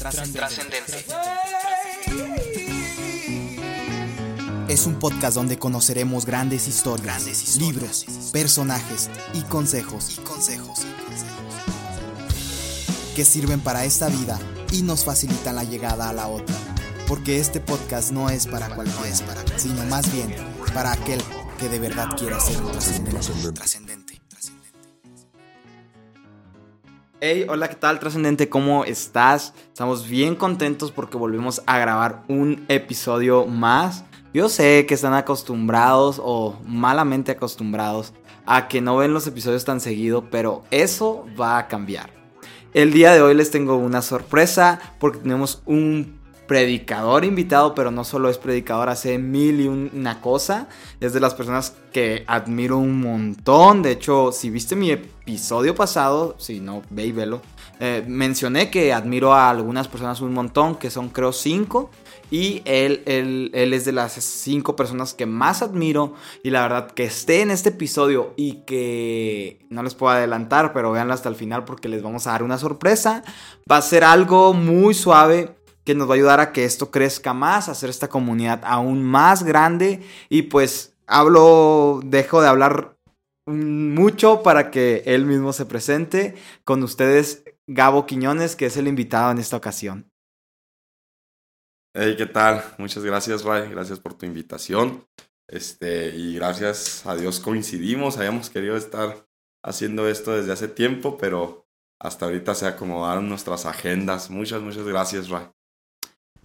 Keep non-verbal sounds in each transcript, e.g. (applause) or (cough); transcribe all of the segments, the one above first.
Trascendente. Es un podcast donde conoceremos grandes historias, libros, personajes y consejos, y consejos que sirven para esta vida y nos facilitan la llegada a la otra. Porque este podcast no es para cualquiera, sino más bien para aquel que de verdad quiera ser un trascendente. Hey, hola, ¿qué tal, trascendente? ¿Cómo estás? Estamos bien contentos porque volvemos a grabar un episodio más. Yo sé que están acostumbrados o malamente acostumbrados a que no ven los episodios tan seguido, pero eso va a cambiar. El día de hoy les tengo una sorpresa porque tenemos un predicador invitado, pero no solo es predicador, hace mil y una cosa. Es de las personas que admiro un montón. De hecho, si viste mi episodio pasado, si no, ve y velo, eh, mencioné que admiro a algunas personas un montón, que son creo cinco. Y él, él, él, es de las cinco personas que más admiro. Y la verdad que esté en este episodio y que no les puedo adelantar, pero véanlo hasta el final porque les vamos a dar una sorpresa. Va a ser algo muy suave que nos va a ayudar a que esto crezca más, a hacer esta comunidad aún más grande. Y pues hablo, dejo de hablar mucho para que él mismo se presente. Con ustedes, Gabo Quiñones, que es el invitado en esta ocasión. Hey, ¿qué tal? Muchas gracias, Ray. Gracias por tu invitación. Este, y gracias a Dios coincidimos. Habíamos querido estar haciendo esto desde hace tiempo, pero hasta ahorita se acomodaron nuestras agendas. Muchas, muchas gracias, Ray.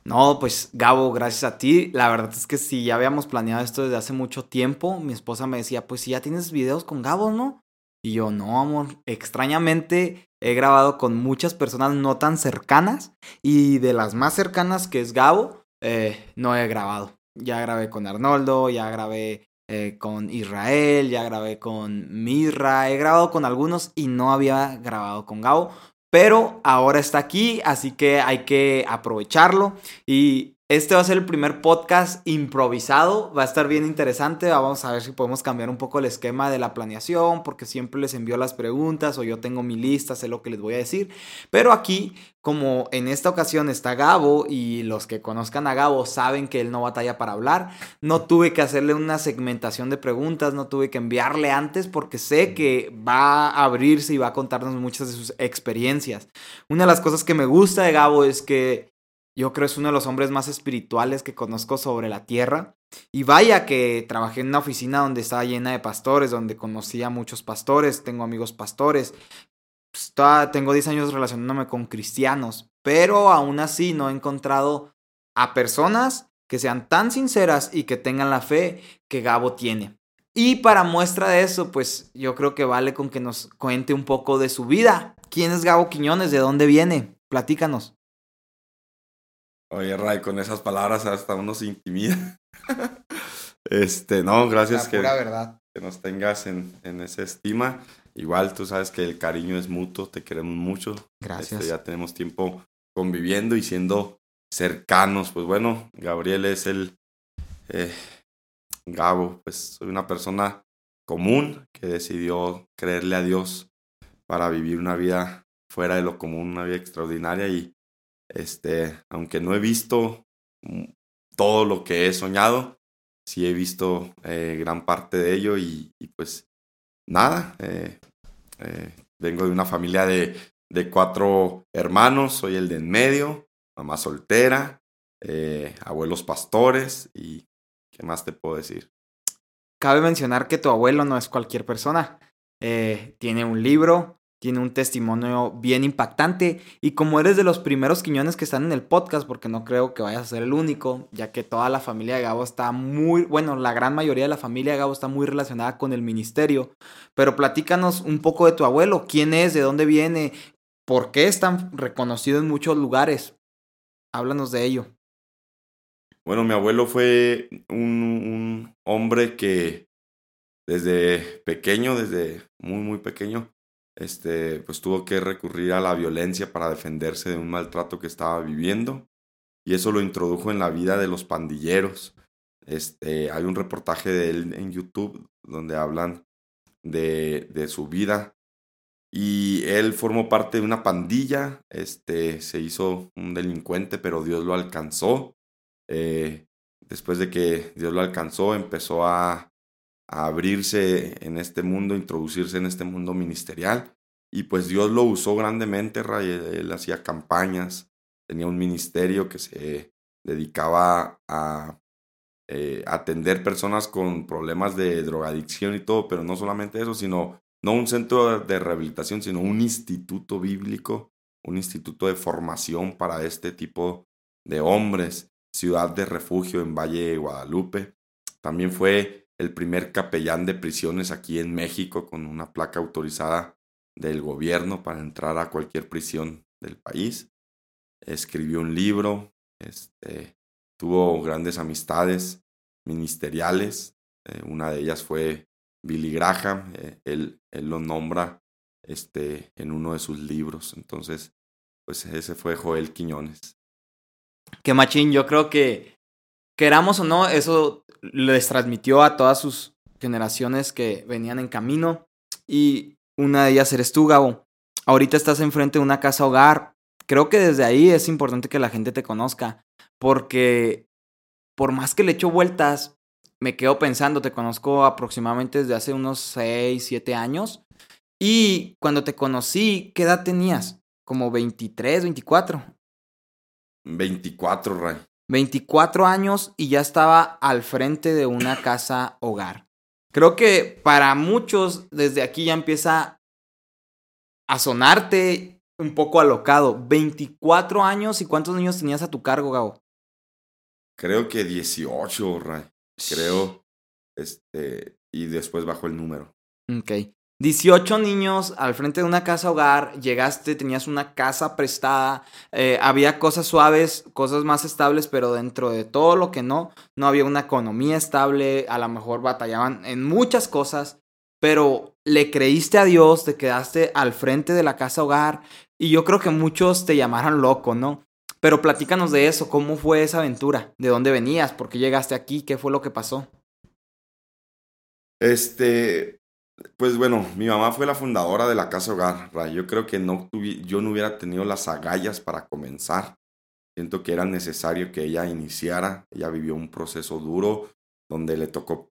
No, pues Gabo, gracias a ti. La verdad es que si ya habíamos planeado esto desde hace mucho tiempo. Mi esposa me decía, pues si ya tienes videos con Gabo, ¿no? Y yo, no, amor. Extrañamente he grabado con muchas personas no tan cercanas. Y de las más cercanas, que es Gabo, eh, no he grabado. Ya grabé con Arnoldo, ya grabé eh, con Israel, ya grabé con Mirra. He grabado con algunos y no había grabado con Gabo. Pero ahora está aquí, así que hay que aprovecharlo. Y este va a ser el primer podcast improvisado, va a estar bien interesante, vamos a ver si podemos cambiar un poco el esquema de la planeación, porque siempre les envío las preguntas o yo tengo mi lista, sé lo que les voy a decir, pero aquí, como en esta ocasión está Gabo y los que conozcan a Gabo saben que él no batalla para hablar, no tuve que hacerle una segmentación de preguntas, no tuve que enviarle antes porque sé que va a abrirse y va a contarnos muchas de sus experiencias. Una de las cosas que me gusta de Gabo es que yo creo es uno de los hombres más espirituales que conozco sobre la tierra. Y vaya que trabajé en una oficina donde estaba llena de pastores, donde conocí a muchos pastores, tengo amigos pastores. Pues, tengo 10 años relacionándome con cristianos, pero aún así no he encontrado a personas que sean tan sinceras y que tengan la fe que Gabo tiene. Y para muestra de eso, pues yo creo que vale con que nos cuente un poco de su vida. ¿Quién es Gabo Quiñones? ¿De dónde viene? Platícanos. Oye, Ray, con esas palabras hasta uno se intimida. (laughs) este, no, gracias que, verdad. que nos tengas en, en esa estima. Igual tú sabes que el cariño es mutuo, te queremos mucho. Gracias. Este, ya tenemos tiempo conviviendo y siendo cercanos. Pues bueno, Gabriel es el eh, Gabo, pues soy una persona común que decidió creerle a Dios para vivir una vida fuera de lo común, una vida extraordinaria y este, aunque no he visto todo lo que he soñado, sí he visto eh, gran parte de ello y, pues nada, eh, eh, vengo de una familia de, de, cuatro hermanos, soy el de en medio, mamá soltera, abuelos pastores y ¿qué más te puedo decir? Cabe mencionar que tu abuelo no es cualquier persona. tiene un libro, tiene un testimonio bien impactante. Y como eres de los primeros quiñones que están en el podcast, porque no creo que vayas a ser el único, ya que toda la familia de Gabo está muy, bueno, la gran mayoría de la familia de Gabo está muy relacionada con el ministerio. Pero platícanos un poco de tu abuelo, quién es, de dónde viene, por qué es tan reconocido en muchos lugares. Háblanos de ello. Bueno, mi abuelo fue un, un hombre que desde pequeño, desde muy, muy pequeño, este, pues tuvo que recurrir a la violencia para defenderse de un maltrato que estaba viviendo y eso lo introdujo en la vida de los pandilleros. Este, hay un reportaje de él en YouTube donde hablan de, de su vida Y él formó parte de una pandilla, este, se hizo un delincuente, pero Dios lo alcanzó. Eh, después de que Dios lo alcanzó, empezó a, a abrirse en este mundo, introducirse en este mundo ministerial. Y pues Dios lo usó grandemente, Ray. Él hacía campañas, tenía un ministerio que se dedicaba a eh, atender personas con problemas de drogadicción y todo, pero no solamente eso, sino no un centro de rehabilitación, sino un instituto bíblico, un instituto de formación para este tipo de hombres, ciudad de refugio en Valle de Guadalupe. También fue el primer capellán de prisiones aquí en México con una placa autorizada del gobierno para entrar a cualquier prisión del país. Escribió un libro, este, tuvo grandes amistades ministeriales. Eh, una de ellas fue Billy Graham. Eh, él, él, lo nombra este, en uno de sus libros. Entonces, pues ese fue Joel Quiñones. Qué machín, yo creo que queramos o no, eso les transmitió a todas sus generaciones que venían en camino. Y una de ellas eres tú, Gabo. Ahorita estás enfrente de una casa hogar. Creo que desde ahí es importante que la gente te conozca. Porque por más que le echo vueltas, me quedo pensando, te conozco aproximadamente desde hace unos 6, 7 años. Y cuando te conocí, ¿qué edad tenías? Como 23, 24. 24, Ray. 24 años y ya estaba al frente de una casa hogar. Creo que para muchos desde aquí ya empieza a sonarte un poco alocado. 24 años y cuántos niños tenías a tu cargo, Gabo? Creo que 18, Ray. Creo. Este. Y después bajó el número. Ok. 18 niños al frente de una casa hogar, llegaste, tenías una casa prestada, eh, había cosas suaves, cosas más estables, pero dentro de todo lo que no, no había una economía estable, a lo mejor batallaban en muchas cosas, pero le creíste a Dios, te quedaste al frente de la casa hogar y yo creo que muchos te llamaron loco, ¿no? Pero platícanos de eso, ¿cómo fue esa aventura? ¿De dónde venías? ¿Por qué llegaste aquí? ¿Qué fue lo que pasó? Este, pues bueno, mi mamá fue la fundadora de la Casa Hogar. Yo creo que no yo no hubiera tenido las agallas para comenzar. Siento que era necesario que ella iniciara. Ella vivió un proceso duro donde le tocó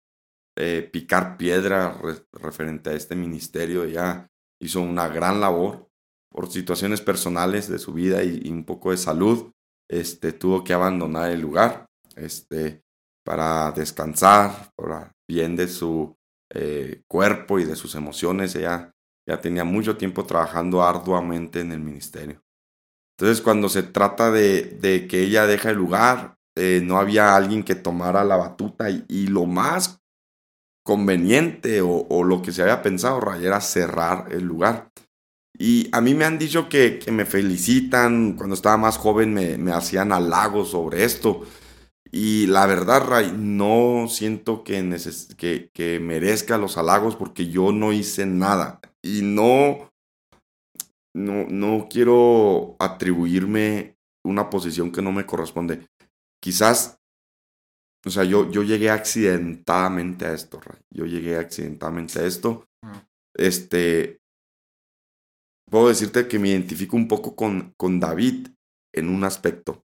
eh, picar piedra referente a este ministerio. Ella hizo una gran labor por situaciones personales de su vida y, un poco de salud, este, tuvo que abandonar el lugar este, para descansar, por bien de su eh, cuerpo y de sus emociones. Ella ya tenía mucho tiempo trabajando arduamente en el ministerio. Entonces, cuando se trata de, de que ella deja el lugar, eh, no había alguien que tomara la batuta y, lo más conveniente o, o, lo que se había pensado, Ray, era cerrar el lugar. Y a mí me han dicho que, me felicitan, cuando estaba más joven me, me, hacían halagos sobre esto. Y la verdad, Ray, no siento que, que, que merezca los halagos porque yo no hice nada. Y no, no, no quiero atribuirme una posición que no me corresponde. Quizás, o sea, yo, yo llegué accidentadamente a esto, Ray. Yo llegué accidentadamente a esto. Este, puedo decirte que me identifico un poco con, con David en un aspecto,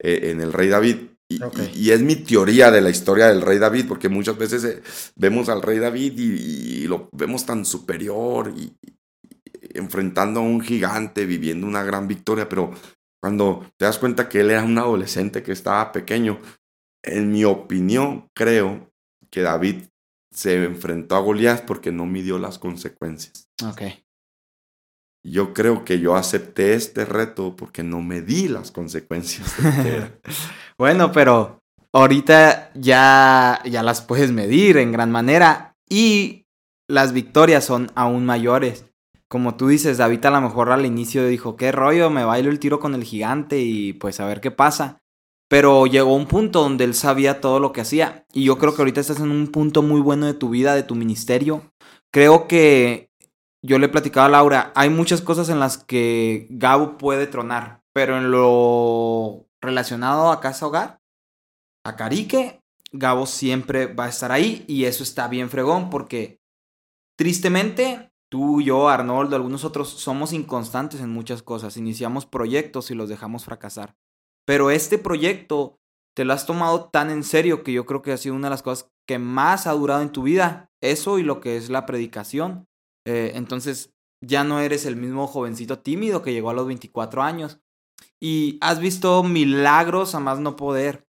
eh, en el rey David. Y, es mi teoría de la historia del rey David, porque muchas veces eh, vemos al rey David y, lo vemos tan superior y, enfrentando a un gigante, viviendo una gran victoria, pero cuando te das cuenta que él era un adolescente que estaba pequeño, en mi opinión creo que David se enfrentó a Goliat porque no midió las consecuencias. Okay yo creo que yo acepté este reto porque no me di las consecuencias. (laughs) bueno, pero ahorita ya, ya las puedes medir en gran manera y las victorias son aún mayores. Como tú dices, David a lo mejor al inicio dijo, qué rollo, me bailo el tiro con el gigante y pues a ver qué pasa. Pero llegó un punto donde él sabía todo lo que hacía. Y yo creo que ahorita estás en un punto muy bueno de tu vida, de tu ministerio. Creo que yo le platicaba a Laura, hay muchas cosas en las que Gabo puede tronar, pero en lo relacionado a casa hogar, a Carique, Gabo siempre va a estar ahí y eso está bien fregón porque tristemente tú, yo, Arnoldo, algunos otros, somos inconstantes en muchas cosas. Iniciamos proyectos y los dejamos fracasar. Pero este proyecto te lo has tomado tan en serio que yo creo que ha sido una de las cosas que más ha durado en tu vida. Eso y lo que es la predicación. Eh, entonces, ya no eres el mismo jovencito tímido que llegó a los 24 años. Y has visto milagros a más no poder.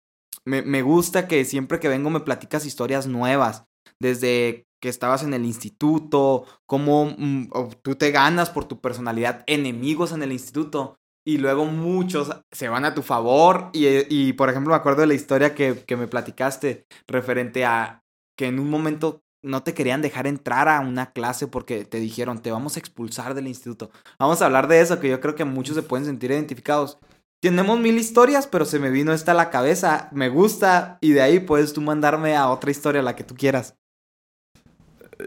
Me, me gusta que siempre que vengo me platicas historias nuevas. Desde que estabas en el instituto, cómo mm, tú te ganas por tu personalidad enemigos en el instituto y luego muchos se van a tu favor. Y, y por ejemplo, me acuerdo de la historia que, que, me platicaste referente a que en un momento no te querían dejar entrar a una clase porque te dijeron, te vamos a expulsar del instituto. Vamos a hablar de eso, que yo creo que muchos se pueden sentir identificados. Tenemos mil historias, pero se me vino esta a la cabeza, me gusta, y de ahí puedes tú mandarme a otra historia, la que tú quieras.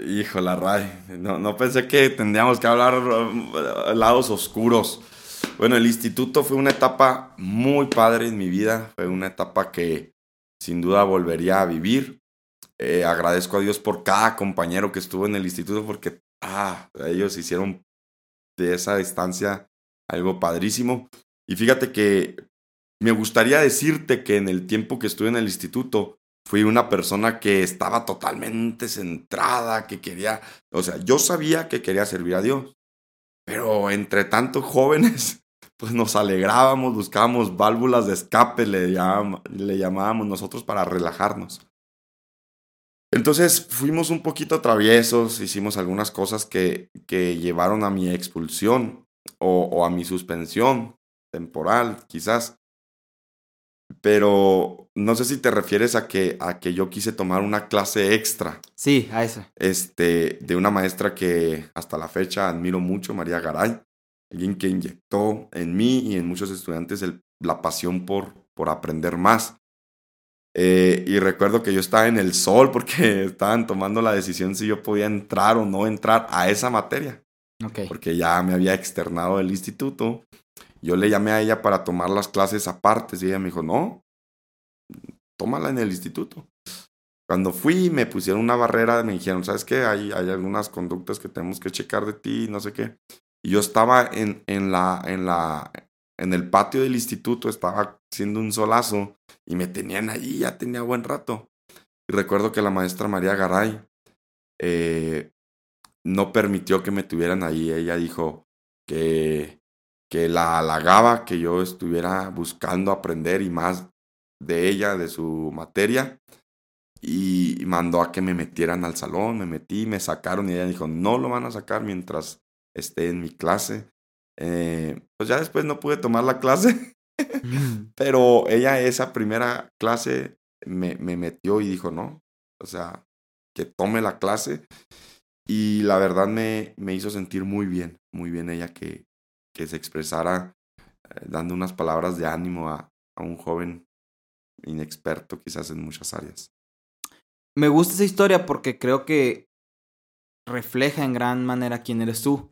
Híjola, Ray. No, no pensé que tendríamos que hablar uh, lados oscuros. Bueno, el instituto fue una etapa muy padre en mi vida. Fue una etapa que sin duda volvería a vivir. Eh, agradezco a Dios por cada compañero que estuvo en el instituto porque ah, ellos hicieron de esa distancia algo padrísimo. Y fíjate que me gustaría decirte que en el tiempo que estuve en el instituto, fui una persona que estaba totalmente centrada, que quería, o sea, yo sabía que quería servir a Dios, pero entre tantos jóvenes, (laughs) pues nos alegrábamos, buscábamos válvulas de escape, le, le llamábamos nosotros para relajarnos. Entonces fuimos un poquito traviesos, hicimos algunas cosas que, que llevaron a mi expulsión o, o a mi suspensión temporal, quizás. Pero no sé si te refieres a que, a que yo quise tomar una clase extra. Sí, a eso. Este, de una maestra que hasta la fecha admiro mucho, María Garay. Alguien que inyectó en mí y en muchos estudiantes la pasión por, por aprender más. Eh, y recuerdo que yo estaba en el sol porque (laughs) estaban tomando la decisión si yo podía entrar o no entrar a esa materia. Okay. Porque ya me había externado del instituto yo le llamé a ella para tomar las clases aparte y ella me dijo, no, tómala en el instituto. Cuando fui, me pusieron una barrera, me dijeron, ¿sabes qué? Hay, hay algunas conductas que tenemos que checar de ti, no sé qué. Y yo estaba en, en, la, en, la, en el patio del instituto, estaba haciendo un solazo y me tenían allí, ya tenía buen rato. Y recuerdo que la maestra María Garay eh, no permitió que me tuvieran ahí. Ella dijo que que la halagaba que yo estuviera buscando aprender y más de ella, de su materia, y mandó a que me metieran al salón, me metí, me sacaron y ella dijo, no lo van a sacar mientras esté en mi clase. Eh, pues ya después no pude tomar la clase, pero ella esa primera clase me, me metió y dijo, no, o sea, que tome la clase. Y la verdad me, me hizo sentir muy bien, muy bien ella que, que se expresara eh, dando unas palabras de ánimo a, a un joven inexperto quizás en muchas áreas. Me gusta esa historia porque creo que refleja en gran manera quién eres tú.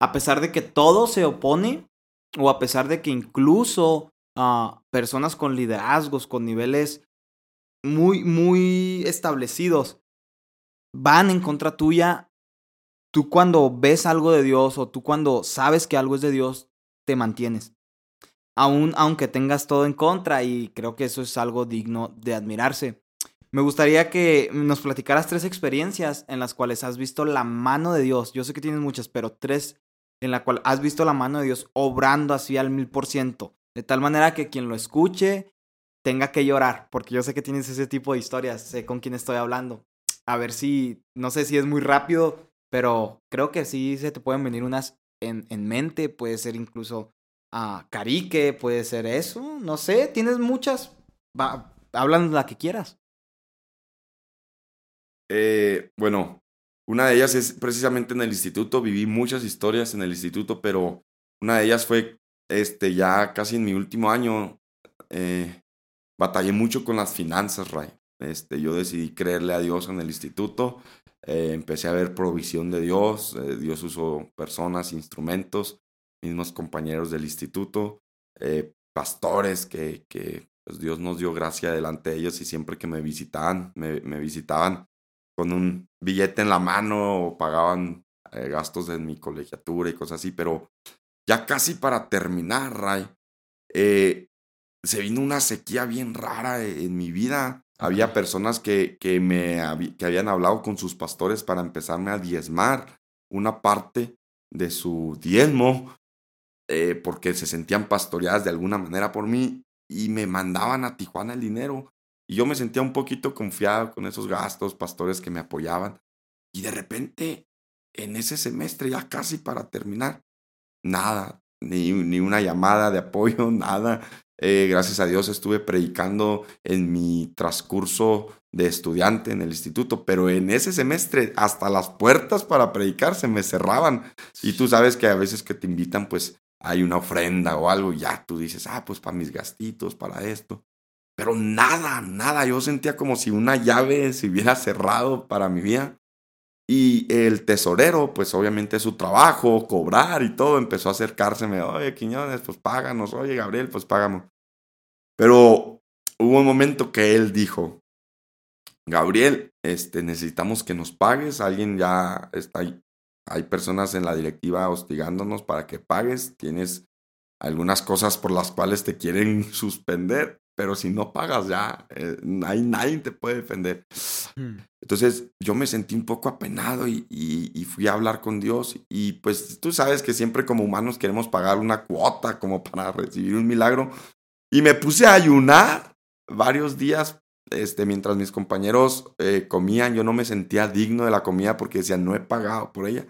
A pesar de que todo se opone, o a pesar de que incluso uh, personas con liderazgos, con niveles muy, muy establecidos, van en contra tuya, tú cuando ves algo de Dios o tú cuando sabes que algo es de Dios, te mantienes. Aún aunque tengas todo en contra y creo que eso es algo digno de admirarse. Me gustaría que nos platicaras tres experiencias en las cuales has visto la mano de Dios. Yo sé que tienes muchas, pero tres en las cuales has visto la mano de Dios obrando así al mil por ciento. De tal manera que quien lo escuche tenga que llorar, porque yo sé que tienes ese tipo de historias, sé con quién estoy hablando. A ver si, no sé si es muy rápido, pero creo que sí se te pueden venir unas en, en mente, puede ser incluso a Carique, puede ser eso, no sé, tienes muchas, va, hablan la que quieras. Eh, bueno, una de ellas es precisamente en el instituto, viví muchas historias en el instituto, pero una de ellas fue este, ya casi en mi último año, eh, batallé mucho con las finanzas, Ray. Este, yo decidí creerle a Dios en el instituto eh, empecé a ver provisión de Dios, eh, Dios usó personas, instrumentos, mismos compañeros del instituto, eh, pastores que, que pues Dios nos dio gracia delante de ellos y siempre que me visitaban, me, me visitaban con un billete en la mano o pagaban eh, gastos de mi colegiatura y cosas así, pero ya casi para terminar, Ray, eh, se vino una sequía bien rara en mi vida. Había personas que, que, me, que habían hablado con sus pastores para empezarme a diezmar una parte de su diezmo, eh, porque se sentían pastoreadas de alguna manera por mí y me mandaban a Tijuana el dinero. Y yo me sentía un poquito confiado con esos gastos, pastores que me apoyaban. Y de repente, en ese semestre, ya casi para terminar, nada, ni, ni una llamada de apoyo, (laughs) nada. Eh, gracias a Dios estuve predicando en mi transcurso de estudiante en el instituto, pero en ese semestre hasta las puertas para predicar se me cerraban. Y tú sabes que a veces que te invitan, pues hay una ofrenda o algo, ya tú dices, ah, pues para mis gastitos, para esto. Pero nada, nada, yo sentía como si una llave se hubiera cerrado para mi vida. Y el tesorero, pues obviamente su trabajo, cobrar y todo, empezó a acercárseme, oye, Quiñones, pues páganos, oye, Gabriel, pues págamos. Pero hubo un momento que él dijo, Gabriel, este, necesitamos que nos pagues, alguien ya está ahí, hay personas en la directiva hostigándonos para que pagues, tienes algunas cosas por las cuales te quieren (laughs) suspender, pero si no pagas ya, eh, hay nadie te puede defender. Hmm. Entonces yo me sentí un poco apenado y, y, fui a hablar con Dios y pues tú sabes que siempre como humanos queremos pagar una cuota como (laughs) para recibir un milagro y me puse a ayunar varios días este, mientras mis compañeros eh, comían, yo no me sentía digno de la comida porque decía, no he pagado por ella.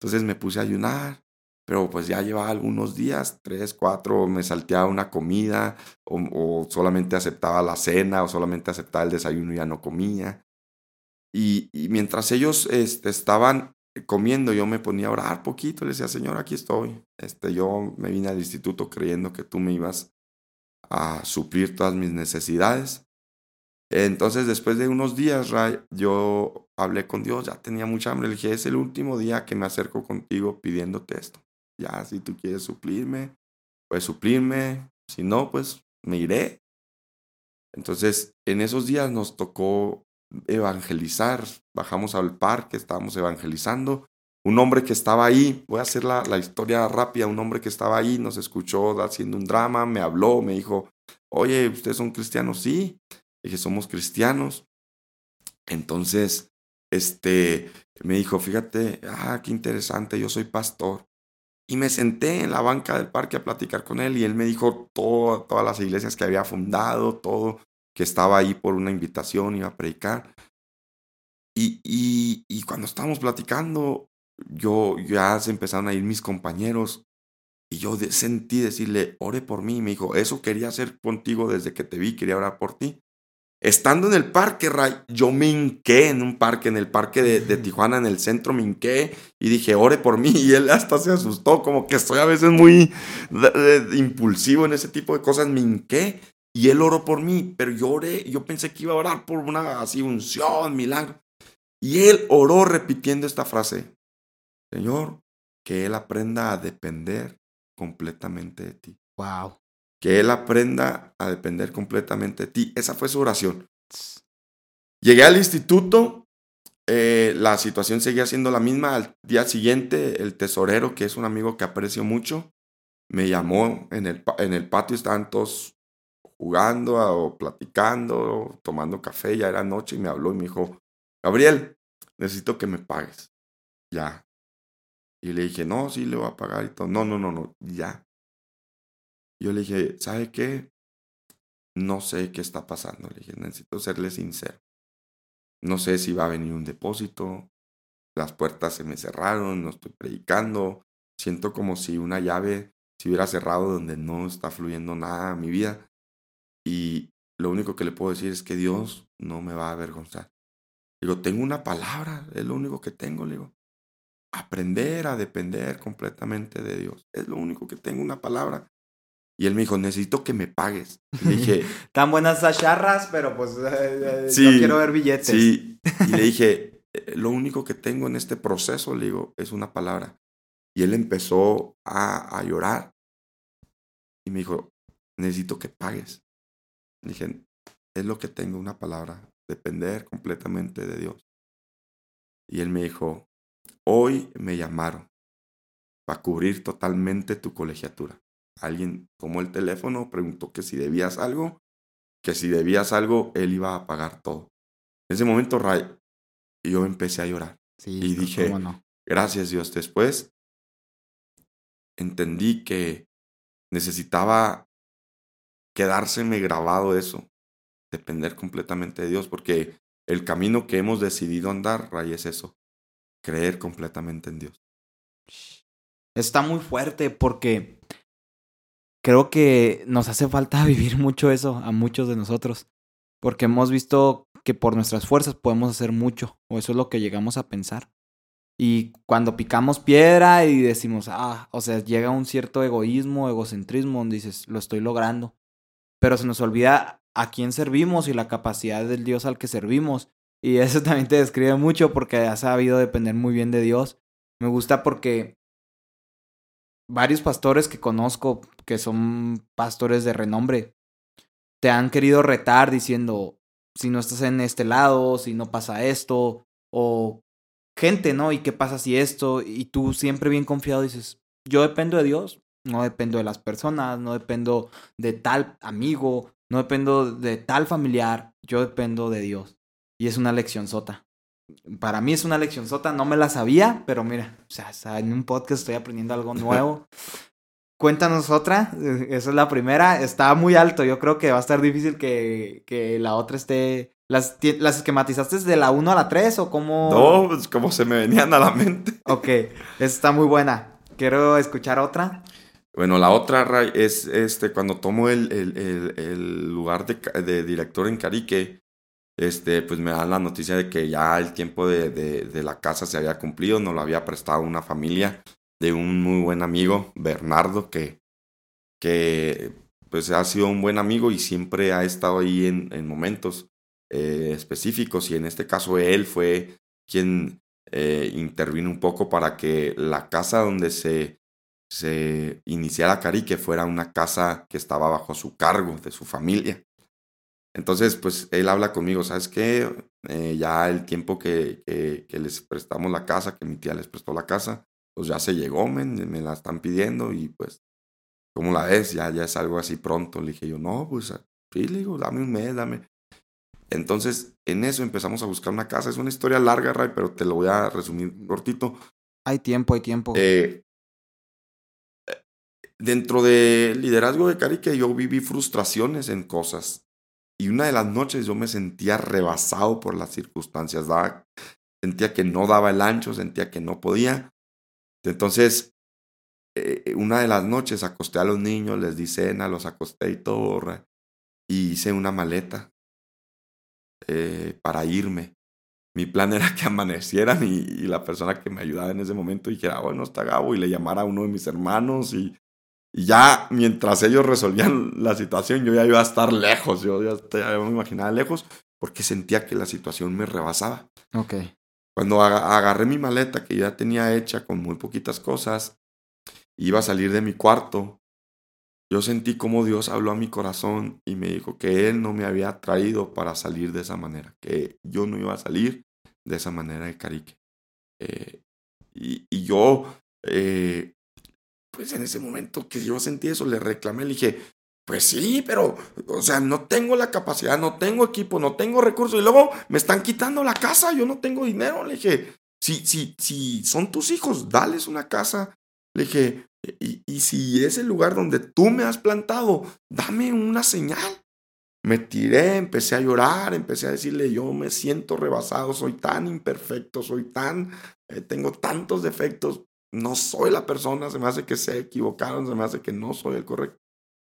Entonces me puse a ayunar, pero pues ya llevaba algunos días, tres, cuatro, me salteaba una comida o, solamente aceptaba la cena o solamente aceptaba el desayuno y ya no comía. Y, mientras ellos este, estaban comiendo, yo me ponía a orar poquito, le decía, Señor, aquí estoy. Este, yo me vine al instituto creyendo que tú me ibas a suplir todas mis necesidades. Entonces, después de unos días, yo hablé con Dios, ya tenía mucha hambre. Le dije, es el último día que me acerco contigo pidiéndote esto. Ya, si tú quieres suplirme, pues suplirme. Si no, pues me iré. Entonces, en esos días nos tocó evangelizar. Bajamos al parque, estábamos evangelizando. Un hombre que estaba ahí, voy a hacer la, la historia rápida, un hombre que estaba ahí nos escuchó haciendo un drama, me habló, me dijo, oye, ¿ustedes son cristianos? Sí. Dije, somos cristianos. Entonces, este, me dijo, fíjate, ah, qué interesante, yo soy pastor. Y me senté en la banca del parque a platicar con él y él me dijo todo, todas las iglesias que había fundado, todo, que estaba ahí por una invitación, iba a predicar. Y, y, cuando estábamos platicando, yo ya se empezaron a ir mis compañeros y yo sentí decirle, ore por mí. Y me dijo, eso quería hacer contigo desde que te vi, quería orar por ti. Estando en el parque, Ray, yo me hinqué en un parque, en el parque de, Tijuana, en el centro, me hinqué y dije, ore por mí. (laughs) Y él hasta se asustó, como que estoy a veces muy impulsivo en ese tipo de cosas. Me hinqué y él oró por mí, pero yo oré, yo pensé que iba a orar por una así unción, milagro. Y él oró repitiendo esta frase, Señor, que él aprenda a depender completamente de ti. Wow que él aprenda a depender completamente de ti. Esa fue su oración. Llegué al instituto, eh, la situación seguía siendo la misma. Al día siguiente, el tesorero, que es un amigo que aprecio mucho, me llamó en el, en el patio, estaban todos jugando o platicando, tomando café, ya era noche y me habló y me dijo, Gabriel, necesito que me pagues. Ya. Y le dije, no, sí le voy a pagar y todo. No, no, no, no, ya. Yo le dije, ¿sabe qué? No sé qué está pasando. Le dije, necesito serle sincero. No sé si va a venir un depósito. Las puertas se me cerraron, no estoy predicando. Siento como si una llave se hubiera cerrado donde no está fluyendo nada a mi vida. Y lo único que le puedo decir es que Dios no me va a avergonzar. Digo, tengo una palabra, es lo único que tengo, le digo. Aprender a depender completamente de Dios. Es lo único que tengo, una palabra. Y él me dijo, necesito que me pagues. Le dije... (laughs) Tan buenas esas charras, pero pues eh, eh, yo quiero ver billetes. Sí. (laughs) Y le dije, eh, lo único que tengo en este proceso, le digo, es una palabra. Y él empezó a, a llorar. Y me dijo, necesito que pagues. Le dije, es lo que tengo, una palabra. Depender completamente de Dios. Y él me dijo, hoy me llamaron para cubrir totalmente tu colegiatura. Alguien tomó el teléfono, preguntó que si debías algo, que si debías algo, él iba a pagar todo. En ese momento, Ray, yo empecé a llorar. y dije, gracias Dios. Después entendí que necesitaba quedárseme grabado eso, depender completamente de Dios, porque el camino que hemos decidido andar, Ray, es eso, creer completamente en Dios. Está muy fuerte porque creo que nos hace falta (laughs) vivir mucho eso a muchos de nosotros, porque hemos visto que por nuestras fuerzas podemos hacer mucho, o eso es lo que llegamos a pensar. Y cuando picamos piedra y decimos, ah, o sea, llega un cierto egoísmo, egocentrismo, donde dices, lo estoy logrando. Pero se nos olvida a quién servimos y la capacidad del Dios al que servimos. Y eso (laughs) también te describe mucho porque has sabido depender muy bien de Dios. Me gusta porque varios pastores que conozco, que son pastores de renombre, te han querido retar diciendo, si no estás en este lado, si no pasa esto, o gente, ¿no? ¿Y qué pasa si esto? Y tú siempre bien confiado dices, yo dependo de Dios, no dependo de las personas, no dependo de tal amigo, no dependo de tal familiar, yo dependo de Dios. Y es una lección sota. Para mí es una lección sota, no me la sabía, pero mira, o sea, en un podcast estoy aprendiendo algo nuevo. (laughs) Cuéntanos otra, esa es la primera, está muy alto, yo creo que va a estar difícil que, que la otra esté ¿Las, ¿Las esquematizaste de la 1 a la 3 o cómo? No, pues como se me venían a la mente. (laughs) Ok, esa está muy buena. Quiero escuchar otra. Bueno, la otra, Ray, es este, cuando tomo el, el, el, lugar de, de, director en Carique, este, pues me dan la noticia de que ya el tiempo de, de, la casa se había cumplido, nos lo había prestado una familia de un muy buen amigo, Bernardo, que, que pues ha sido un buen amigo y siempre ha estado ahí en, en momentos eh, específicos y en este caso él fue quien eh, intervino un poco para que la casa donde se, se iniciara Carique fuera una casa que estaba bajo su cargo, de su familia. Entonces, pues él habla conmigo, ¿sabes qué? Eh, ya el tiempo que, que, les prestamos la casa, que mi tía les prestó la casa, pues ya se llegó, me la están pidiendo y pues, ¿cómo la ves? Ya, ya es algo así pronto. Le dije yo, no, pues sí, le digo, dame un mes, dame. Entonces, en eso empezamos a buscar una casa. Es una historia larga, Ray, pero te lo voy a resumir cortito. Hay tiempo, hay tiempo. Eh, dentro del liderazgo de Cari, yo viví frustraciones en cosas. Y una de las noches yo me sentía rebasado por las circunstancias. sentía que no daba el ancho, sentía que no podía. Entonces, eh, una de las noches acosté a los niños, les di cena, los acosté y todo, y hice una maleta eh, para irme. Mi plan era que (laughs) amanecieran y, la persona que me ayudaba en ese momento dijera, bueno, está Gabo, y le llamara a uno de mis hermanos y, ya mientras ellos resolvían (laughs) la situación, yo ya iba a estar lejos, yo ya, me imaginaba lejos porque sentía que la situación me rebasaba. Ok. Cuando agarré mi maleta que ya tenía hecha con muy poquitas cosas, iba a salir de mi cuarto yo sentí como Dios habló a mi corazón y me dijo que Él no me había traído para salir de esa manera, que yo no iba a salir de esa manera de Carique. Eh, y, yo, eh, pues en ese momento que yo sentí eso, le reclamé, le dije, pues sí, pero, o sea, no tengo la capacidad, no tengo equipo, no tengo recursos, y luego me están quitando la casa, yo no tengo dinero. Le dije, si, si, si son tus hijos, dales una casa. Le dije, y, si es el lugar donde tú me has plantado, dame una señal. Me tiré, empecé a llorar, empecé a decirle, yo me siento rebasado, soy tan imperfecto, soy tan, eh, tengo tantos defectos, no soy la persona, se me hace que se equivocaron, se me hace que no soy el correcto.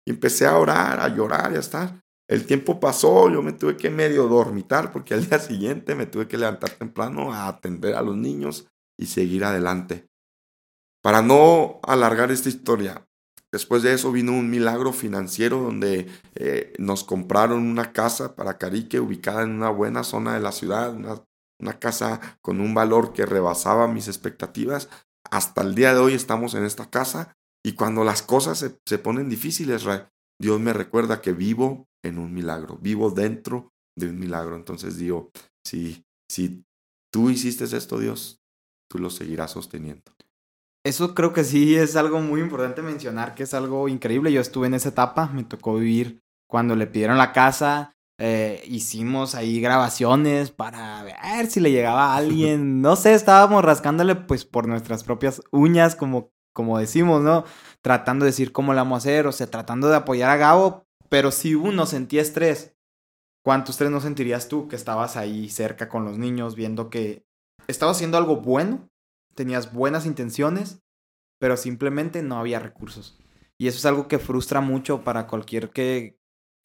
Y empecé a orar, a llorar y a estar. El tiempo pasó, yo me tuve que medio dormitar porque al (laughs) día siguiente me tuve que levantar temprano a atender a los niños y seguir adelante. Para no alargar esta historia, después de eso vino un milagro financiero donde eh, nos compraron una casa para Carique ubicada en una buena zona de la ciudad, una, casa con un valor que rebasaba mis expectativas. Hasta el día de hoy estamos en esta casa y cuando las cosas se, ponen difíciles, Dios me recuerda que vivo en un milagro, vivo dentro de un milagro. Entonces digo, si, si tú hiciste esto, Dios, tú lo seguirás sosteniendo. Eso creo que sí es algo muy importante mencionar, que es algo increíble. Yo estuve en esa etapa, me tocó vivir cuando le pidieron la casa, eh, hicimos ahí grabaciones para ver si le llegaba a alguien. (laughs) No sé, estábamos rascándole pues por nuestras propias uñas, como, como decimos, ¿no? Tratando de decir cómo le vamos a hacer, o sea, tratando de apoyar a Gabo, pero si uno sentía estrés, ¿cuánto estrés no sentirías tú que estabas ahí cerca con los niños viendo que estabas haciendo algo bueno, tenías buenas intenciones, pero simplemente no había recursos? Y eso es algo que frustra mucho para cualquier que,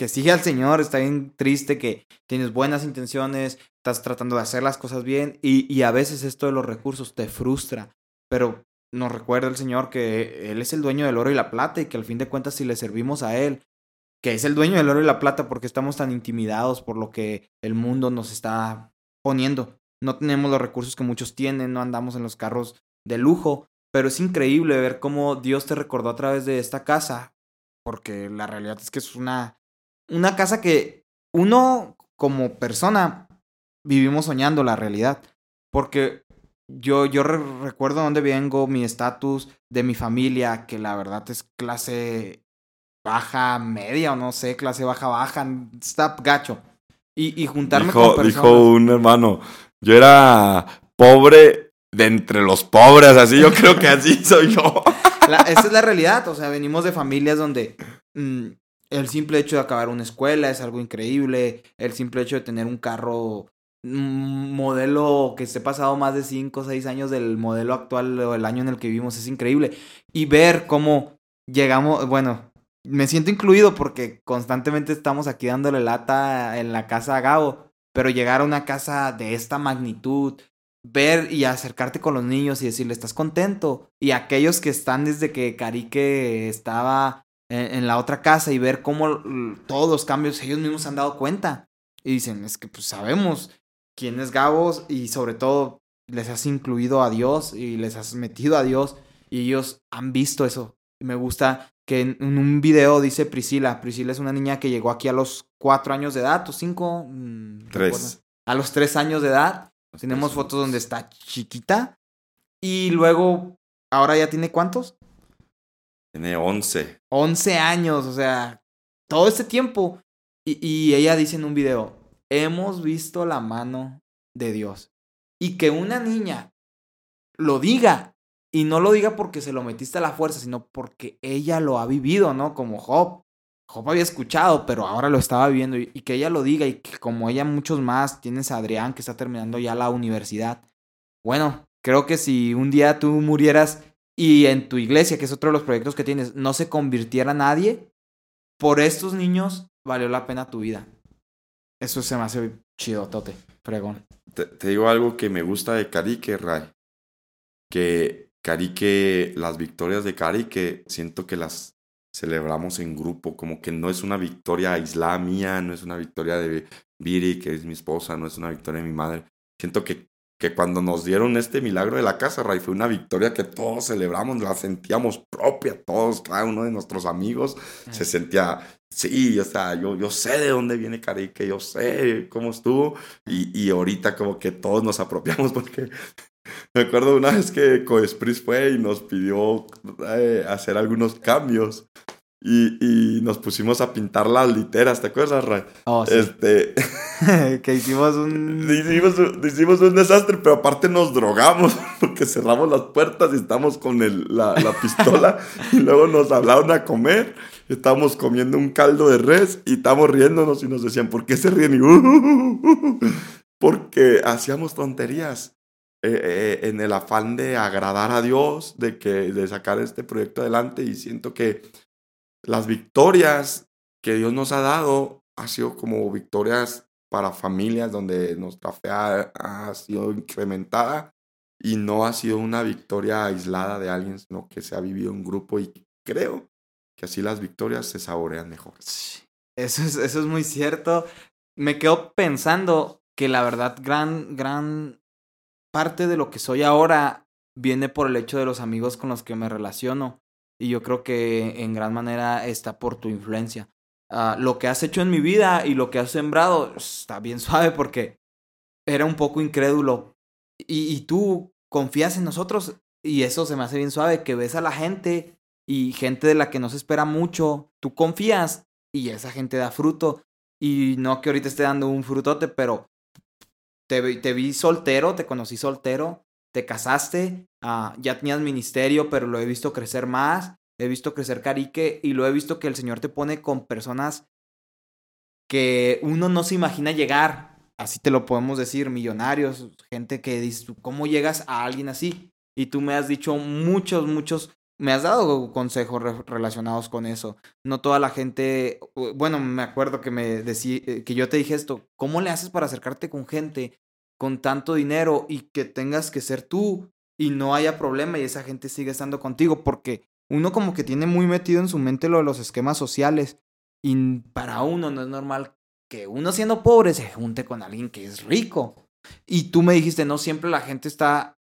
que sigue al Señor, está bien triste que tienes buenas intenciones, estás tratando de hacer las cosas bien y, y, a veces esto de los recursos te frustra, pero nos recuerda el Señor que Él es el dueño del oro y la plata y que al fin de cuentas si le servimos a Él, que es el dueño del oro y la plata porque estamos tan intimidados por lo que el mundo nos está poniendo. No tenemos los recursos que muchos tienen, no andamos en los carros de lujo, pero es increíble ver cómo Dios te recordó a través de esta casa, porque la realidad es que es una una casa que uno como persona vivimos soñando la realidad. Porque yo, yo recuerdo dónde vengo, mi estatus de mi familia, que la verdad es clase baja, media o no sé, clase baja, baja, está gacho. Y, y juntarme dijo, con personas. Dijo un hermano, yo era pobre de entre los pobres, así yo creo que así (laughs) soy yo. esa es la realidad, o sea, venimos de familias donde mmm, el simple hecho de acabar una escuela es algo increíble. El simple hecho de tener un carro, modelo que esté pasado más de 5 o 6 años del modelo actual o el año en el que vivimos es increíble. Y ver cómo llegamos, bueno, me siento incluido porque constantemente estamos aquí dándole lata en la casa a Gabo. Pero llegar a una casa de esta magnitud, ver y acercarte con los niños y decirle, ¿estás contento? Y aquellos que están desde que Carique estaba en, la otra casa y ver cómo todos los cambios ellos mismos se han dado cuenta. Y dicen, es que pues sabemos quién es Gabos y sobre todo les has incluido a Dios y les has metido a Dios y ellos han visto eso. Y me gusta que en, un video dice Priscila, Priscila es una niña que llegó aquí a los cuatro años de edad, o cinco, mm, tres. A los tres años de edad. Tenemos fotos donde está chiquita. Y luego, ahora ya tiene cuántos? Tiene 11. 11 años, o sea, todo este tiempo. Y, y, ella dice en un video, hemos visto la mano de Dios. Y que una niña lo diga, y no lo diga porque se lo metiste a la fuerza, sino porque ella lo ha vivido, ¿no? Como Job. Job había escuchado, pero ahora lo estaba viviendo. Y, y que ella lo diga, y que como ella muchos más, tienes a Adrián que está terminando ya la universidad. Bueno, creo que si un día tú murieras y en tu iglesia, que es otro de los proyectos que tienes, no se convirtiera nadie, por estos niños valió la pena tu vida. Eso se me hace chido, Tote, pregón. Te, te, digo algo que me gusta de Carique, Ray. Que Carique, las victorias de Carique, siento que las celebramos en grupo, como que no es una victoria aislada mía, no es una victoria de Viri, que es mi esposa, no es una victoria de mi madre. Siento que que cuando nos dieron este milagro de la casa, Ray, fue una victoria que todos celebramos, la sentíamos propia, todos, cada uno de nuestros amigos se sentía, sí, o sea, yo, yo sé de dónde viene Carique, yo sé cómo estuvo, y, y ahorita como que todos nos apropiamos (laughs) porque me acuerdo una vez que Coespris fue y nos pidió eh, hacer algunos cambios y, y, nos pusimos a pintar las literas, ¿te acuerdas, Ray? Oh, sí. Este... (laughs) que hicimos un... (laughs) hicimos, hicimos un desastre, pero aparte nos drogamos (laughs) porque cerramos las puertas y estamos con el, la, la pistola y luego nos hablaron a comer. Estábamos comiendo un caldo de res y estábamos riéndonos y nos decían, ¿por qué se ríen? Y, uh, uh, uh, porque hacíamos tonterías. Eh, eh, en el afán de agradar a Dios, de, que, de sacar este proyecto adelante y siento que las victorias que Dios nos ha dado ha sido como victorias para familias donde nuestra fe ha, sido incrementada y no ha sido una victoria aislada de alguien, sino que se ha vivido en grupo y creo que así las victorias se saborean mejor. Eso es, eso es muy cierto. Me quedo pensando que la verdad gran, gran parte de lo que soy ahora viene por el hecho de los amigos con los que me relaciono. Y yo creo que en gran manera está por tu influencia. Uh, lo que has hecho en mi vida y lo que has sembrado está bien (laughs) suave porque era un poco incrédulo. Y, y tú, confías en nosotros y eso se me hace bien suave, que ves a la gente y gente de la que no se espera mucho, tú confías y esa gente da fruto. Y no que ahorita esté dando un frutote, pero te, te vi soltero, te conocí soltero, te casaste, ah, ya tenías ministerio, pero lo he visto crecer más, he visto crecer Carique y lo he visto que el Señor te pone con personas que uno no se imagina llegar, así te lo podemos decir, millonarios, gente que dice, ¿cómo llegas a alguien así? Y tú me has dicho muchos, muchos, me has dado consejos relacionados con eso. No toda la gente, bueno, me acuerdo que me decía, eh, que yo te dije esto, ¿cómo le haces para acercarte con gente con tanto dinero y que tengas que ser tú y no haya problema y esa gente sigue estando contigo? Porque uno como que tiene muy metido en su mente lo de los esquemas sociales y para uno no es normal que uno siendo pobre se junte con alguien que es rico. Y tú me dijiste, no siempre la gente está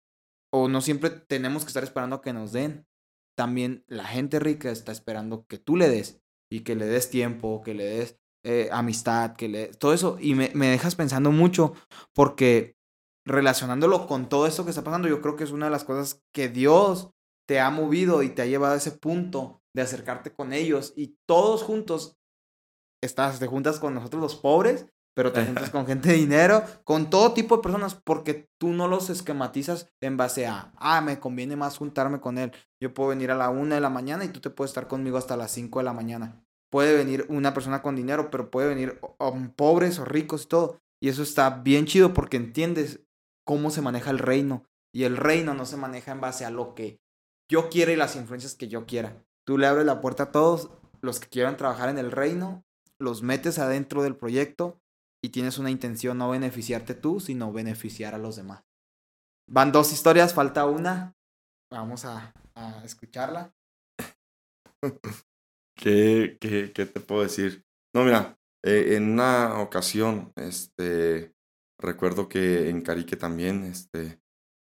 o no siempre tenemos que estar esperando que nos den. También la gente rica está esperando que tú le des y que le des tiempo, que le des eh, amistad, que le todo eso. Y me, me dejas pensando mucho porque relacionándolo con todo esto que está pasando, yo creo que es una de las cosas que Dios te ha movido y te ha llevado a ese punto de acercarte con ellos y todos juntos estás, te juntas con nosotros los pobres pero te juntas con gente de dinero, con todo tipo de personas, porque tú no los esquematizas en base a, ah, me conviene más juntarme con él. Yo puedo venir a la una de la mañana y tú te puedes estar conmigo hasta las cinco de la mañana. Puede venir una persona con dinero, pero puede venir pobres o ricos y todo. Y eso está bien chido porque entiendes cómo se maneja el reino. Y el reino no se maneja en base a lo que yo quiera y las influencias que yo quiera. Tú le abres la puerta a todos los que quieran trabajar en el reino, los metes adentro del proyecto y tienes una intención no beneficiarte tú, sino beneficiar a los demás. Van dos historias, falta una. Vamos a, escucharla. (laughs) ¿Qué, qué, qué te puedo decir? No, mira, eh, en una ocasión, este, recuerdo que en Carique también, este,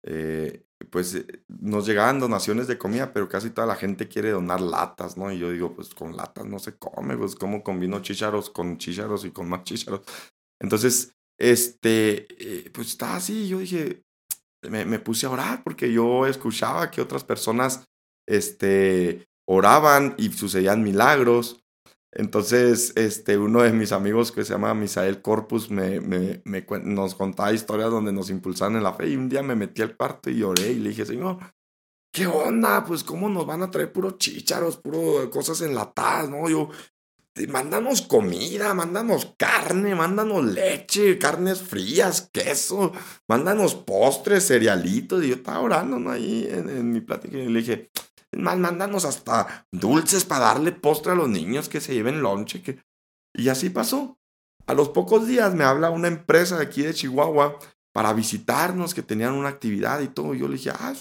eh, pues eh, nos llegaban donaciones de comida, pero casi toda la gente quiere donar latas, ¿no? Y yo digo, pues con latas no se come, pues cómo combino chícharos con chícharos y con más chícharos. Entonces, este, eh, pues estaba así, yo dije, me, me, puse a orar porque yo escuchaba que otras personas, este, oraban y sucedían milagros. Entonces, este, uno de mis amigos que se llama Misael Corpus me, me, nos contaba historias donde nos impulsaban en la fe y un día me metí al cuarto y lloré y le dije, Señor, ¿qué onda? Pues cómo nos van a traer puro chícharos, puro cosas enlatadas, ¿no? Yo, mándanos comida, mándanos carne, mándanos leche, carnes frías, queso, mándanos postres, cerealitos. Y yo estaba orando ¿no? ahí en, mi plática y le dije, mándanos hasta dulces para darle postre a los niños que se lleven lonche. Y así pasó. A los pocos días me habla una empresa de aquí de Chihuahua para visitarnos, que tenían una actividad y todo. Yo le dije, ah,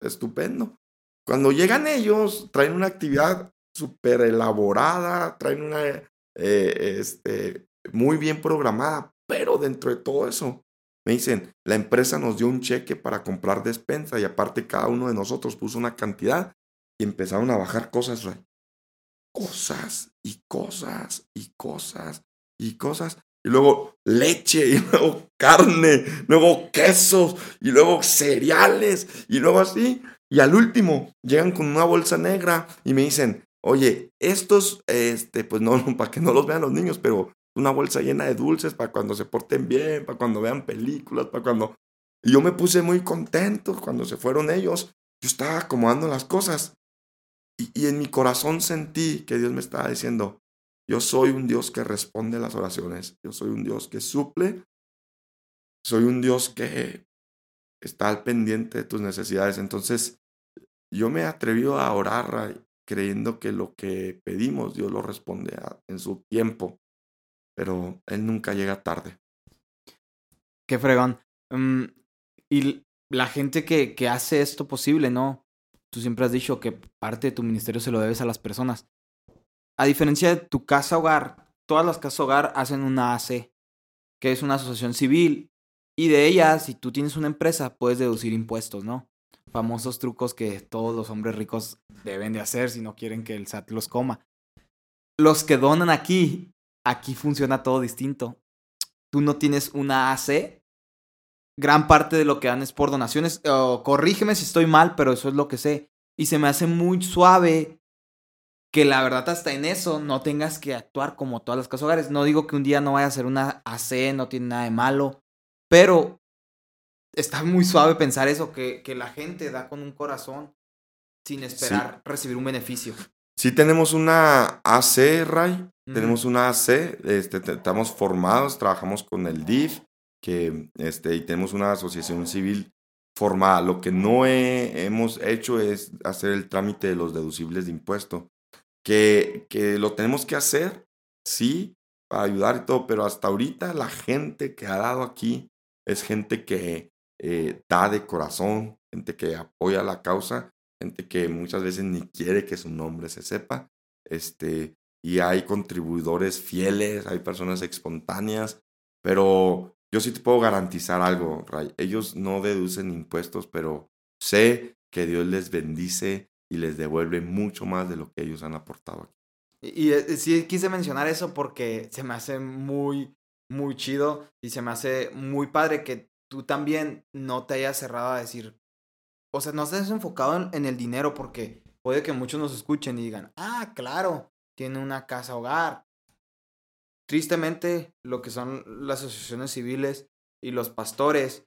estupendo. Cuando llegan ellos, traen una actividad súper elaborada, traen una, eh, este, muy bien programada, pero dentro de todo eso, me dicen, la empresa nos dio un cheque para comprar despensa y aparte cada uno de nosotros puso una cantidad y empezaron a bajar cosas, cosas y cosas y cosas y cosas. Y luego leche, (laughs) y luego carne, luego quesos, y luego cereales, y luego así. Y al último llegan con una bolsa negra y me dicen, Oye, estos, este, pues no, (laughs) para que no los vean los niños, pero una bolsa llena de dulces para cuando se porten bien, para cuando vean películas, para cuando... Y yo me puse muy contento cuando se fueron ellos. Yo estaba acomodando las cosas. Y, en mi corazón sentí que Dios me estaba diciendo, yo soy un Dios que responde las oraciones. Yo soy un Dios que suple. Soy un Dios que está al pendiente de tus necesidades. Entonces, yo me he a orar creyendo que lo que pedimos Dios lo responde en su tiempo, pero Él nunca llega tarde. Qué fregón. Mm, y la gente que, que hace esto posible, ¿no? Tú siempre has dicho que parte de tu ministerio se lo debes a las personas. A diferencia de tu casa hogar, todas las casas hogar hacen una AC, que es una asociación civil, y de ella, si tú tienes una empresa, puedes deducir impuestos, ¿no? famosos trucos que todos los hombres ricos deben de hacer si no quieren que el SAT los coma. Los que donan aquí, aquí funciona todo distinto. Tú no tienes una AC gran parte de lo que dan es por donaciones. Corrígeme si estoy mal, pero eso es lo que sé. Y se me hace muy suave que la verdad hasta en eso no tengas que actuar como todas las casas hogares. No digo que un día no vaya a ser una AC, no tiene nada de malo, pero está muy suave pensar eso, que, que la gente da con un corazón sin esperar recibir un beneficio. Sí tenemos una AC, Ray, tenemos una AC, este, estamos formados, trabajamos con el DIF, que, este, y tenemos una asociación civil formada. Lo que no hemos hecho es hacer el trámite de los deducibles de impuesto, que, que lo tenemos que hacer, sí, para ayudar y todo, pero hasta ahorita la gente que ha dado aquí es gente que eh, da de corazón, gente que apoya la causa, gente que muchas veces ni quiere que su nombre se sepa, este, y hay contribuidores fieles, hay personas espontáneas, pero yo sí te puedo garantizar algo, Ray. Ellos no deducen impuestos, pero sé que Dios les bendice y les devuelve mucho más de lo que ellos han aportado aquí. Y, eh, sí quise mencionar eso porque se me hace muy, muy chido y se me hace muy padre que tú también no te hayas cerrado a decir, o sea, no estés enfocado en, en el dinero porque puede que muchos nos escuchen y digan, ah, claro, tiene una casa hogar, Tristemente, lo que son las asociaciones civiles y los pastores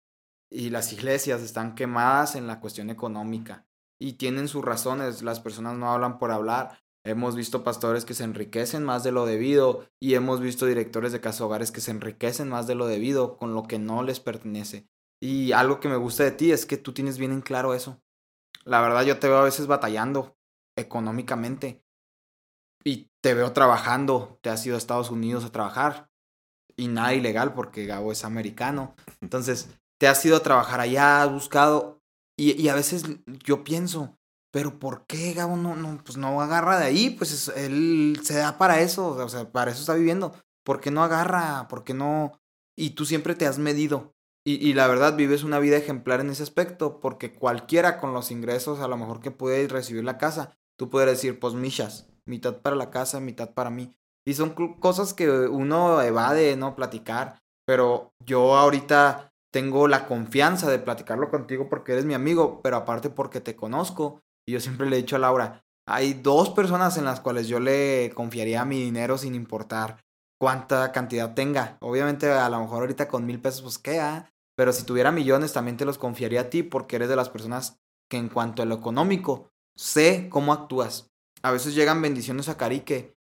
y las iglesias están quemadas en la cuestión económica y tienen sus razones. Las personas no hablan por hablar. Hemos visto pastores que se enriquecen más de lo debido y hemos visto directores de casa hogares que se enriquecen más de lo debido con lo que no les pertenece. Y algo que me gusta de ti es que tú tienes bien en claro eso. La verdad yo te veo a veces batallando económicamente te veo trabajando, te has ido a Estados Unidos a trabajar y nada ilegal porque Gabo es americano. Entonces, te has ido a trabajar allá, has buscado y, a veces yo pienso, pero ¿por qué Gabo no, no, pues no agarra de ahí? Pues él se da para eso, o sea, para eso está viviendo. ¿Por qué no agarra? ¿Por qué no? Y tú siempre te has medido. Y, y, la verdad vives una vida ejemplar en ese aspecto, porque cualquiera con los ingresos a lo mejor que puede recibir la casa, tú puedes decir, pues michas, mitad para la casa, mitad para mí. Y son cosas que uno evade, ¿no? Platicar. Pero yo ahorita tengo la confianza de platicarlo contigo porque eres mi amigo, pero aparte porque te conozco. Y yo siempre le he dicho a Laura, hay dos personas en las cuales yo le confiaría mi dinero sin importar cuánta cantidad tenga. Obviamente a lo mejor ahorita con mil pesos pues queda, pero si tuviera millones también te los confiaría a ti porque eres de las personas que en cuanto a lo económico sé cómo actúas a veces llegan bendiciones a Carique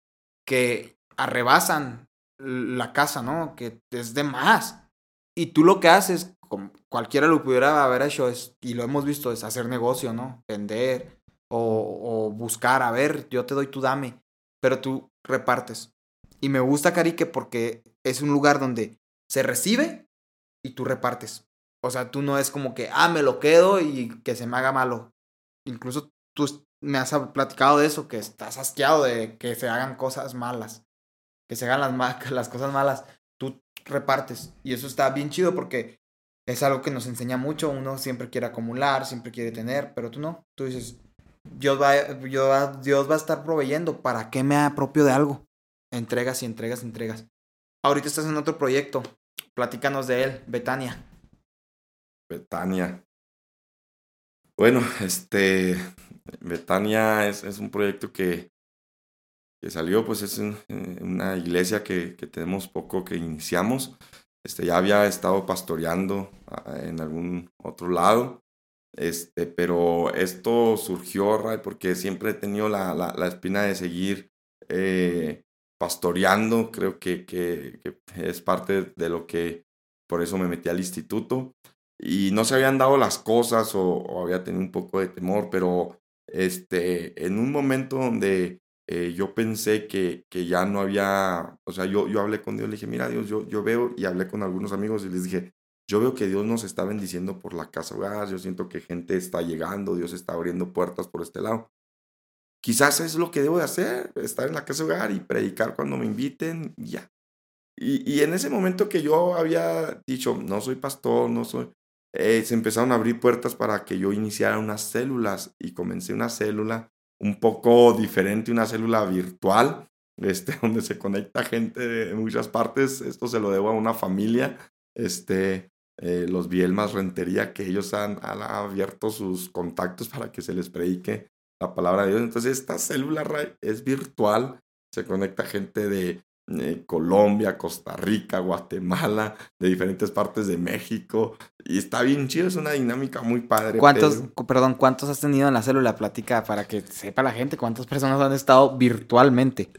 que arrebasan la casa, ¿no? Que es de más. Y tú lo que haces, como cualquiera lo pudiera haber hecho, es, y lo hemos visto, es hacer negocio, ¿no? Vender o, buscar, a ver, yo te doy, tú dame, pero tú repartes. Y me gusta Carique porque es un lugar donde se recibe y tú repartes. O sea, tú no es como que, ah, me lo quedo y que se me haga malo. Incluso tú me has platicado de eso, que estás asqueado de que se hagan cosas malas, que se hagan las, (laughs) las cosas malas, tú repartes. Y eso está bien chido porque es algo que nos enseña mucho, uno siempre quiere acumular, siempre quiere tener, pero tú no, tú dices, Dios va, Dios va a estar proveyendo, ¿para qué me apropio de algo? Entregas y entregas y entregas. Ahorita estás en otro proyecto, platícanos de él, Betania. Betania. Bueno, este, Betania es, un proyecto que, que, salió, pues es eh, una iglesia que, tenemos poco que iniciamos. Este, ya había estado pastoreando ah, en algún otro lado, este, pero esto surgió, porque siempre he tenido la, la, espina de seguir eh, pastoreando, creo que, que, es parte de lo que, por eso me metí al instituto. Y no se habían dado las cosas o, o había tenido un poco de temor, pero este, en un momento donde eh, yo pensé que, que, ya no había, o sea, yo, yo hablé con Dios, le dije, mira Dios, yo, yo veo y hablé con algunos amigos y les dije, yo veo que Dios nos está bendiciendo por la casa hogar, yo siento que gente está llegando, Dios está abriendo puertas por este lado. Quizás es lo que debo de hacer, estar en la casa hogar y predicar cuando me inviten, ya. Y, y en ese momento que yo había dicho, no soy pastor, no soy, eh, se empezaron a abrir puertas para que yo iniciara unas células y comencé una célula un poco diferente, una célula virtual, (laughs) este, donde se conecta gente de muchas partes. Esto se lo debo a una familia. Este, eh, los Vielmas Rentería, que ellos han, abierto sus contactos para que se les predique la palabra de Dios. Entonces esta célula es virtual, se conecta gente de eh, Colombia, Costa Rica, Guatemala, de diferentes partes de México. Y está bien chido, es una dinámica muy padre. ¿Cuántos, perdón, cuántos has tenido en la célula plática para que sepa la gente cuántas personas han estado virtualmente?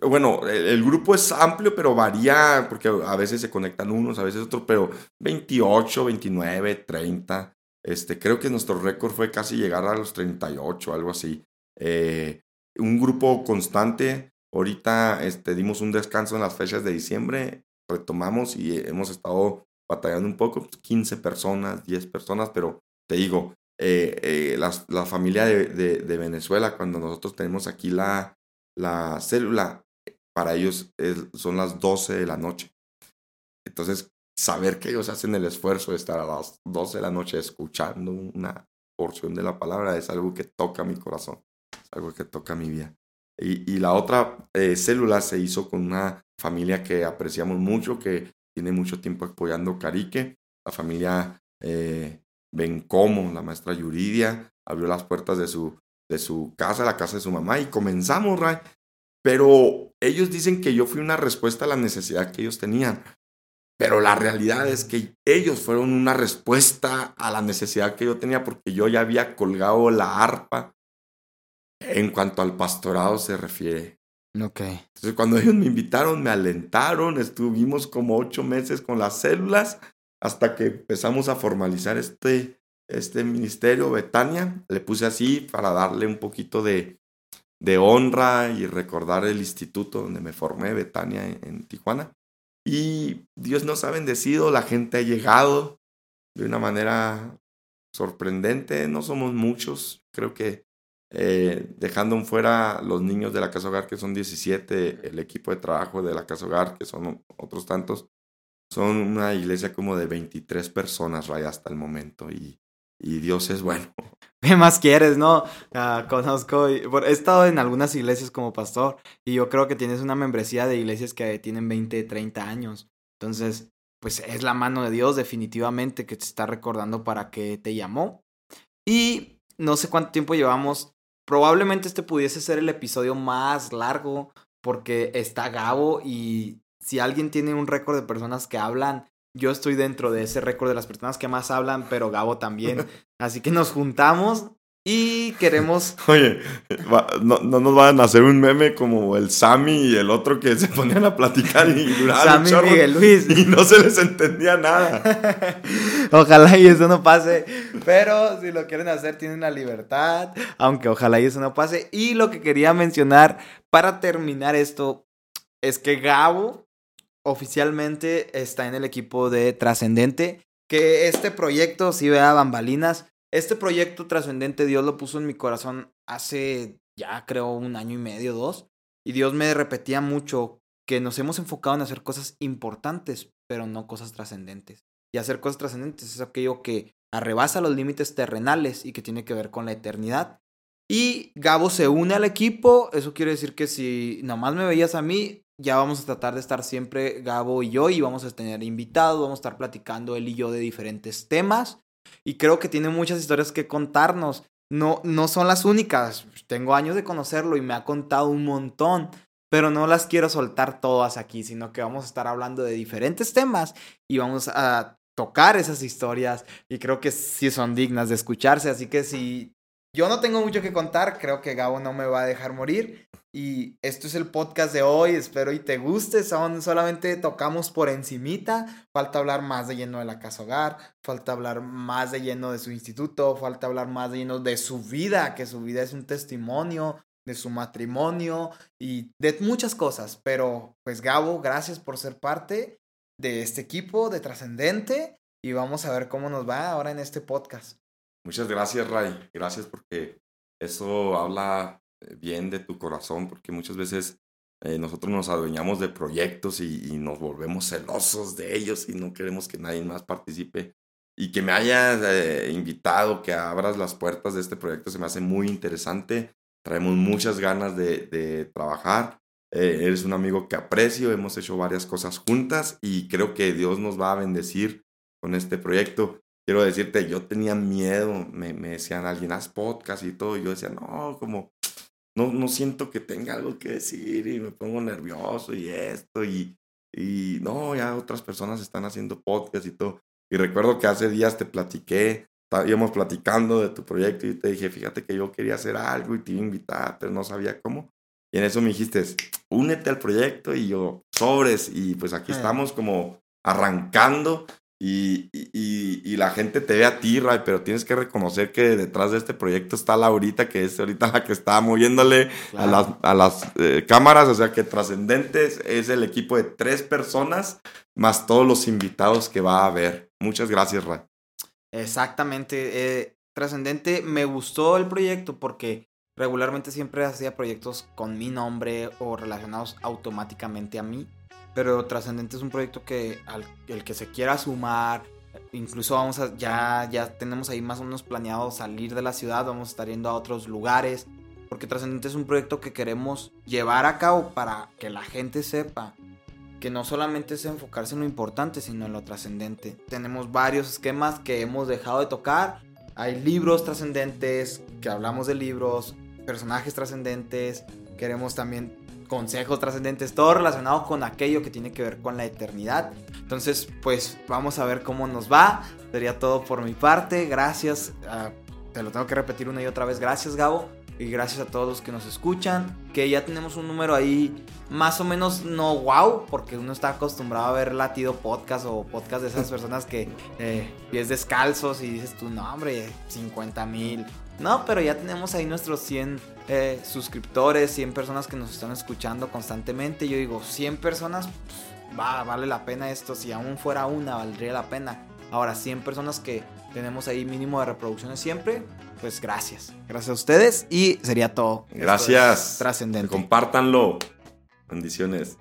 Bueno, el, grupo es amplio, pero varía, porque a veces se conectan unos, a veces otros, pero 28, 29, 30. Este, creo que nuestro récord fue casi llegar a los 38, algo así. Eh, un grupo constante Ahorita este, dimos un descanso en las fechas de diciembre, retomamos y hemos estado batallando un poco, 15 pues, personas, 10 personas, pero te digo, eh, eh, la, la, familia de, de, Venezuela, cuando nosotros tenemos aquí la, la célula, para ellos son las 12 de la noche. Entonces, saber que ellos hacen el esfuerzo de estar a las 12 de la noche escuchando una porción de la palabra es algo que toca mi corazón, es algo que toca mi vida. Y, la otra eh, célula se hizo con una familia que apreciamos mucho, que tiene mucho tiempo apoyando Carique, la familia eh, Bencomo, la maestra Yuridia, abrió las puertas de su, de su casa, la casa de su mamá, y comenzamos, Ray. Pero ellos dicen que yo fui una respuesta a la necesidad que ellos tenían. Pero la realidad es que ellos fueron una respuesta a la necesidad que yo tenía porque yo ya había colgado la arpa en cuanto al pastorado se refiere. Ok. Entonces, cuando ellos me invitaron, me alentaron, estuvimos como ocho meses con las células hasta que empezamos a formalizar este, este ministerio, Betania. Le puse así para darle un poquito de, de honra y recordar el instituto donde me formé, Betania, en, en Tijuana. Y Dios nos ha bendecido, la gente ha llegado de una manera sorprendente. No somos muchos, creo que eh, dejando fuera los niños de la Casa Hogar, que son 17, el equipo de trabajo de la Casa Hogar, que son otros tantos, son una iglesia como de 23 personas, Ray, hasta el momento. Y, y Dios es bueno. (laughs) ¿Qué más quieres, no? Uh, conozco, he estado en algunas iglesias como pastor y yo creo que tienes una membresía de iglesias que tienen 20, 30 años. Entonces, pues es la mano de Dios definitivamente que te está recordando para que te llamó. Y no sé cuánto tiempo llevamos Probablemente este pudiese ser el episodio más largo porque está Gabo y si alguien tiene un récord de personas que hablan, yo estoy dentro de ese récord de las personas que más hablan, pero Gabo también. (laughs) Así que nos juntamos y queremos. (laughs) Oye, no, no, nos van a hacer un meme como el Sammy y el otro que se ponían a platicar y Sammy y Miguel Luis. Y no se les entendía nada. (laughs) ojalá y eso no pase. Pero si lo quieren hacer, tienen la libertad. Aunque ojalá y eso no pase. Y lo que quería mencionar para terminar esto es que Gabo oficialmente está en el equipo de Trascendente. Que este proyecto, si vea bambalinas este proyecto trascendente Dios lo puso en mi corazón hace ya creo un año y medio, dos. Y Dios me repetía mucho que nos hemos enfocado en hacer cosas importantes, pero no cosas trascendentes. Y hacer cosas trascendentes es aquello que arrebasa los límites terrenales y que tiene que ver con la eternidad. Y Gabo se une al equipo, eso quiere decir que si nomás me veías a mí, ya vamos a tratar de estar siempre Gabo y yo y vamos a tener invitados, vamos a estar platicando él y yo de diferentes temas y creo que tiene muchas historias que contarnos. No, no son las únicas. Tengo años de conocerlo y me ha contado un montón, pero no las quiero soltar todas aquí, sino que vamos a estar hablando de diferentes temas y vamos a tocar esas historias y creo que sí son dignas de escucharse. Así que si yo no tengo mucho que contar, creo que Gabo no me va a dejar morir. Y esto es el podcast de hoy, espero y te guste. Son, solamente tocamos por encimita. Falta hablar más de lleno de la casa hogar, falta hablar más de lleno de su instituto, falta hablar más de lleno de su vida, que su vida es un testimonio de su matrimonio y de muchas cosas. Pero pues Gabo, gracias por ser parte de este equipo de Trascendente y vamos a ver cómo nos va ahora en este podcast. Muchas gracias, Ray. Gracias porque eso habla bien de tu corazón, porque muchas veces eh, nosotros nos adueñamos de proyectos y, nos volvemos celosos de ellos y no queremos que nadie más participe. Y que me hayas eh, invitado, que abras las puertas de este proyecto, se me hace muy interesante. Traemos muchas ganas de, de trabajar. eres un amigo que aprecio, hemos hecho varias cosas juntas y creo que Dios nos va a bendecir con este proyecto. Quiero decirte, yo tenía miedo, me, me decían alguien, haz podcast y todo, y yo decía, no, como, no, no siento que tenga algo que decir y me pongo nervioso y esto, y, y no, ya otras personas están haciendo podcast y todo. Y recuerdo que hace días te platiqué, íbamos platicando de tu proyecto y te dije, fíjate que yo quería hacer algo y te iba a invitar, pero no sabía cómo. Y en eso me dijiste, únete al proyecto y yo, sobres. Y pues aquí estamos como arrancando y, y, la gente te ve a ti, Ray, pero tienes que reconocer que detrás de este proyecto está Laurita, que es ahorita la que está moviéndole a las, a las eh, cámaras. O sea que Trascendentes es el equipo de tres personas más todos los invitados que va a haber. Muchas gracias, Ray. Exactamente. Eh, Trascendente, me gustó el proyecto porque regularmente siempre hacía proyectos con mi nombre o relacionados automáticamente a mí. Pero Trascendente es un proyecto que al el que se quiera sumar, incluso vamos a, ya, ya tenemos ahí más o menos planeado salir de la ciudad, vamos a estar yendo a otros lugares. Porque Trascendente es un proyecto que queremos llevar a cabo para que la gente sepa que no solamente es enfocarse en lo importante, sino en lo trascendente. Tenemos varios esquemas que hemos dejado de tocar. Hay libros trascendentes, que hablamos de libros, personajes trascendentes, queremos también consejos trascendentes, todo relacionado con aquello que tiene que ver con la eternidad. Entonces, pues vamos a ver cómo nos va. Sería todo por mi parte. Gracias. Ah, te lo tengo que repetir una y otra vez. Gracias, Gabo. Y gracias a todos los que nos escuchan. Que ya tenemos un número ahí más o menos no wow, porque uno está acostumbrado a ver latido podcast o podcast de esas (laughs) personas que eh, pies descalzos y dices tú, no, hombre, 50 mil. No, pero ya tenemos ahí nuestros 100 eh, suscriptores, 100 personas que nos están escuchando constantemente. Yo digo, 100 personas, va, vale la pena esto. Si aún fuera una, valdría la pena. Ahora, 100 personas que tenemos ahí mínimo de reproducciones siempre, pues gracias. Gracias a ustedes y sería todo. Gracias. Trascendente. Compártanlo. Bendiciones.